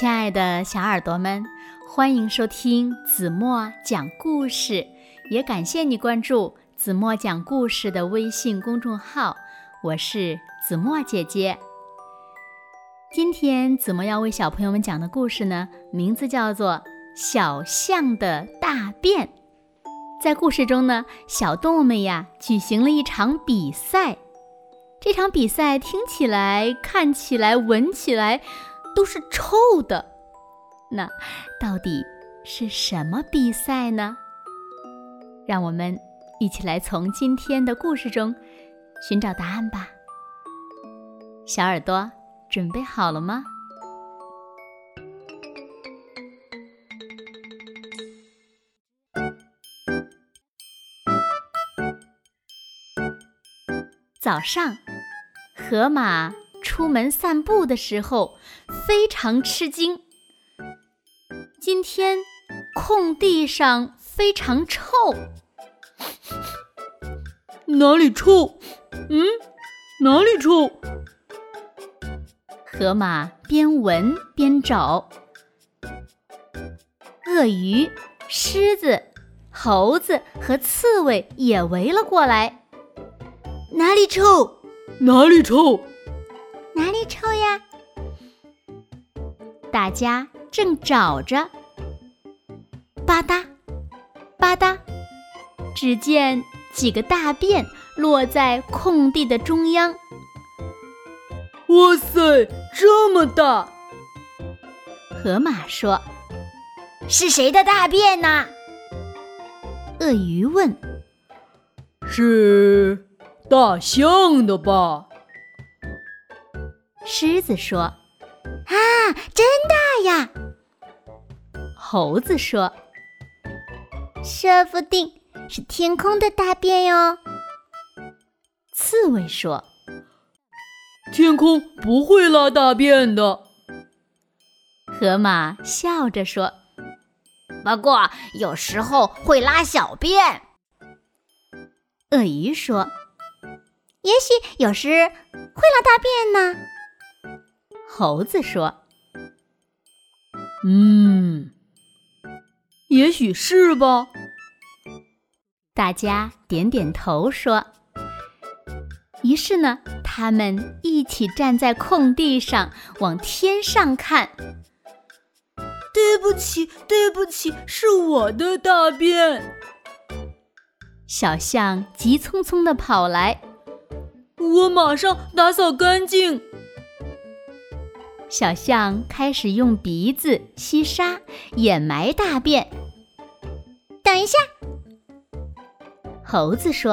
亲爱的小耳朵们，欢迎收听子墨讲故事，也感谢你关注子墨讲故事的微信公众号。我是子墨姐姐。今天子墨要为小朋友们讲的故事呢，名字叫做《小象的大便》。在故事中呢，小动物们呀举行了一场比赛。这场比赛听起来、看起来、闻起来都是臭的。那到底是什么比赛呢？让我们一起来从今天的故事中寻找答案吧。小耳朵准备好了吗？早上，河马出门散步的时候非常吃惊。今天空地上非常臭，哪里臭？嗯，哪里臭？河马边闻边找。鳄鱼、狮子、猴子和刺猬也围了过来。哪里臭？哪里臭？哪里臭呀？大家正找着，吧嗒，吧嗒，只见几个大便落在空地的中央。哇塞，这么大！河马说：“是谁的大便呢？”鳄鱼问：“是。”大象的吧？狮子说：“啊，真大呀！”猴子说：“说不定是天空的大便哟。”刺猬说：“天空不会拉大便的。”河马笑着说：“不过有时候会拉小便。”鳄鱼说。也许有时会拉大便呢。猴子说：“嗯，也许是吧。”大家点点头说。于是呢，他们一起站在空地上往天上看。对不起，对不起，是我的大便。小象急匆匆地跑来。我马上打扫干净。小象开始用鼻子吸沙，掩埋大便。等一下，猴子说：“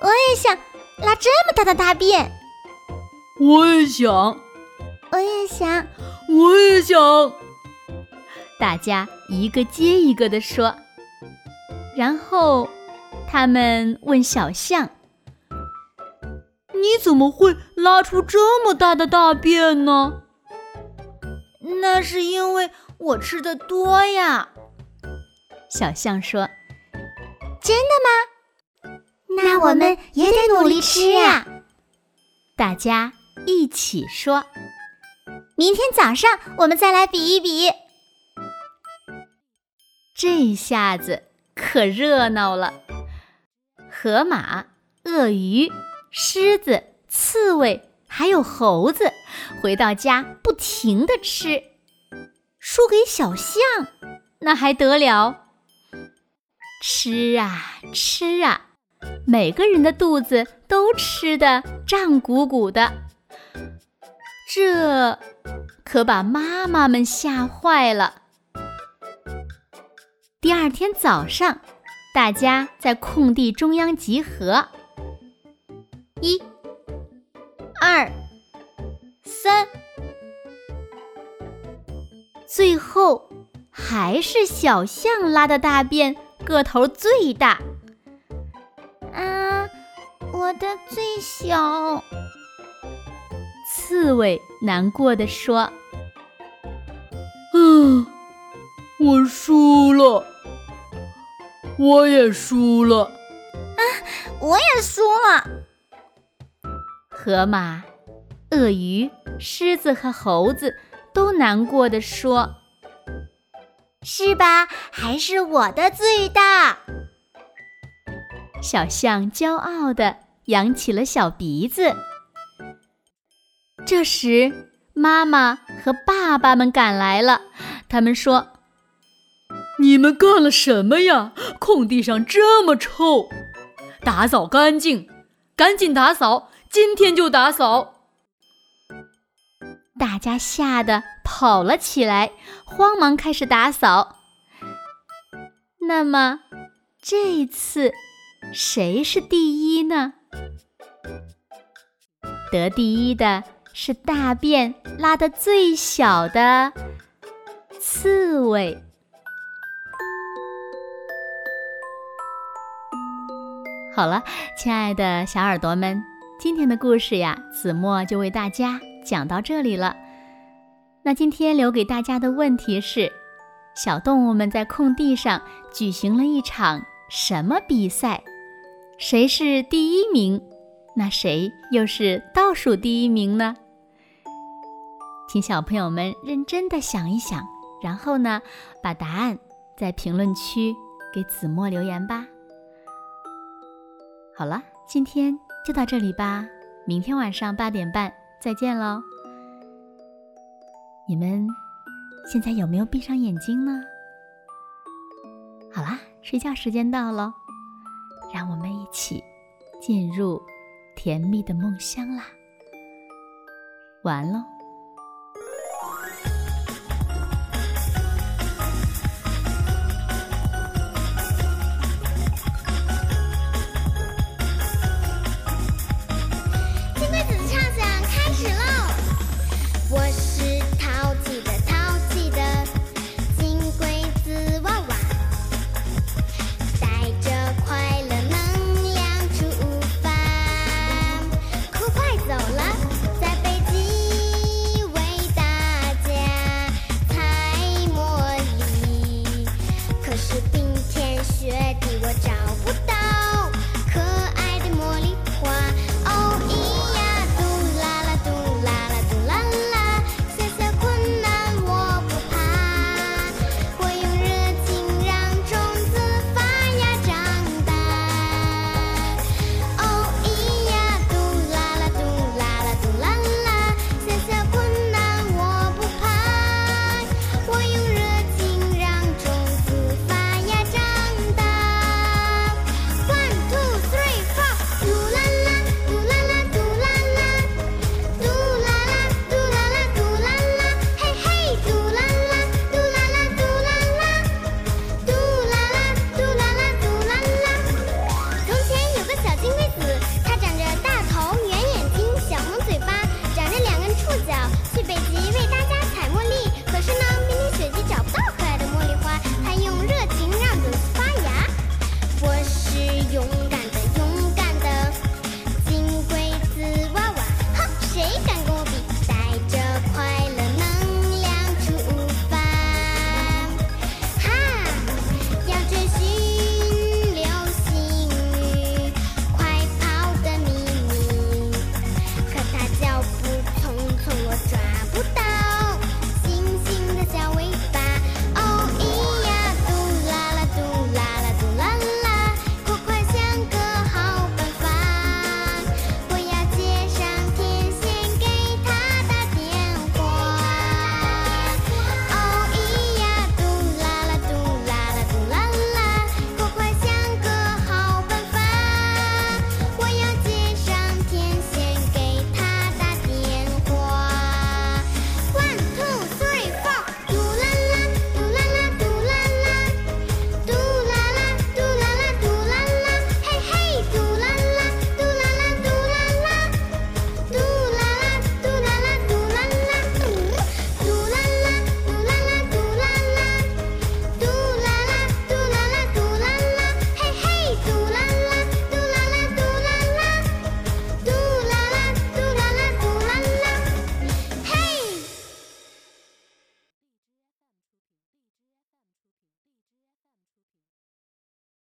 我也想拉这么大的大便。”我也想，我也想，我也想。大家一个接一个的说。然后，他们问小象。你怎么会拉出这么大的大便呢？那是因为我吃的多呀。小象说：“真的吗？那我们也得努力吃呀。”大家一起说：“明天早上我们再来比一比。”这下子可热闹了，河马、鳄鱼。狮子、刺猬还有猴子回到家，不停的吃。输给小象，那还得了？吃啊吃啊，每个人的肚子都吃的胀鼓鼓的。这可把妈妈们吓坏了。第二天早上，大家在空地中央集合。一、二、三，最后还是小象拉的大便个头最大。啊，我的最小。刺猬难过的说：“嗯，我输了，我也输了。啊，我也输了。”河马、鳄鱼、狮子和猴子都难过的说：“是吧？还是我的最大。”小象骄傲地扬起了小鼻子。这时，妈妈和爸爸们赶来了，他们说：“你们干了什么呀？空地上这么臭，打扫干净，赶紧打扫，今天就打扫。”大家吓得跑了起来，慌忙开始打扫。那么，这次。谁是第一呢？得第一的是大便拉的最小的刺猬。好了，亲爱的小耳朵们，今天的故事呀，子墨就为大家讲到这里了。那今天留给大家的问题是：小动物们在空地上举行了一场什么比赛？谁是第一名？那谁又是倒数第一名呢？请小朋友们认真的想一想，然后呢，把答案在评论区给子墨留言吧。好了，今天就到这里吧，明天晚上八点半再见喽。你们现在有没有闭上眼睛呢？好啦，睡觉时间到了。让我们一起进入甜蜜的梦乡啦！完喽。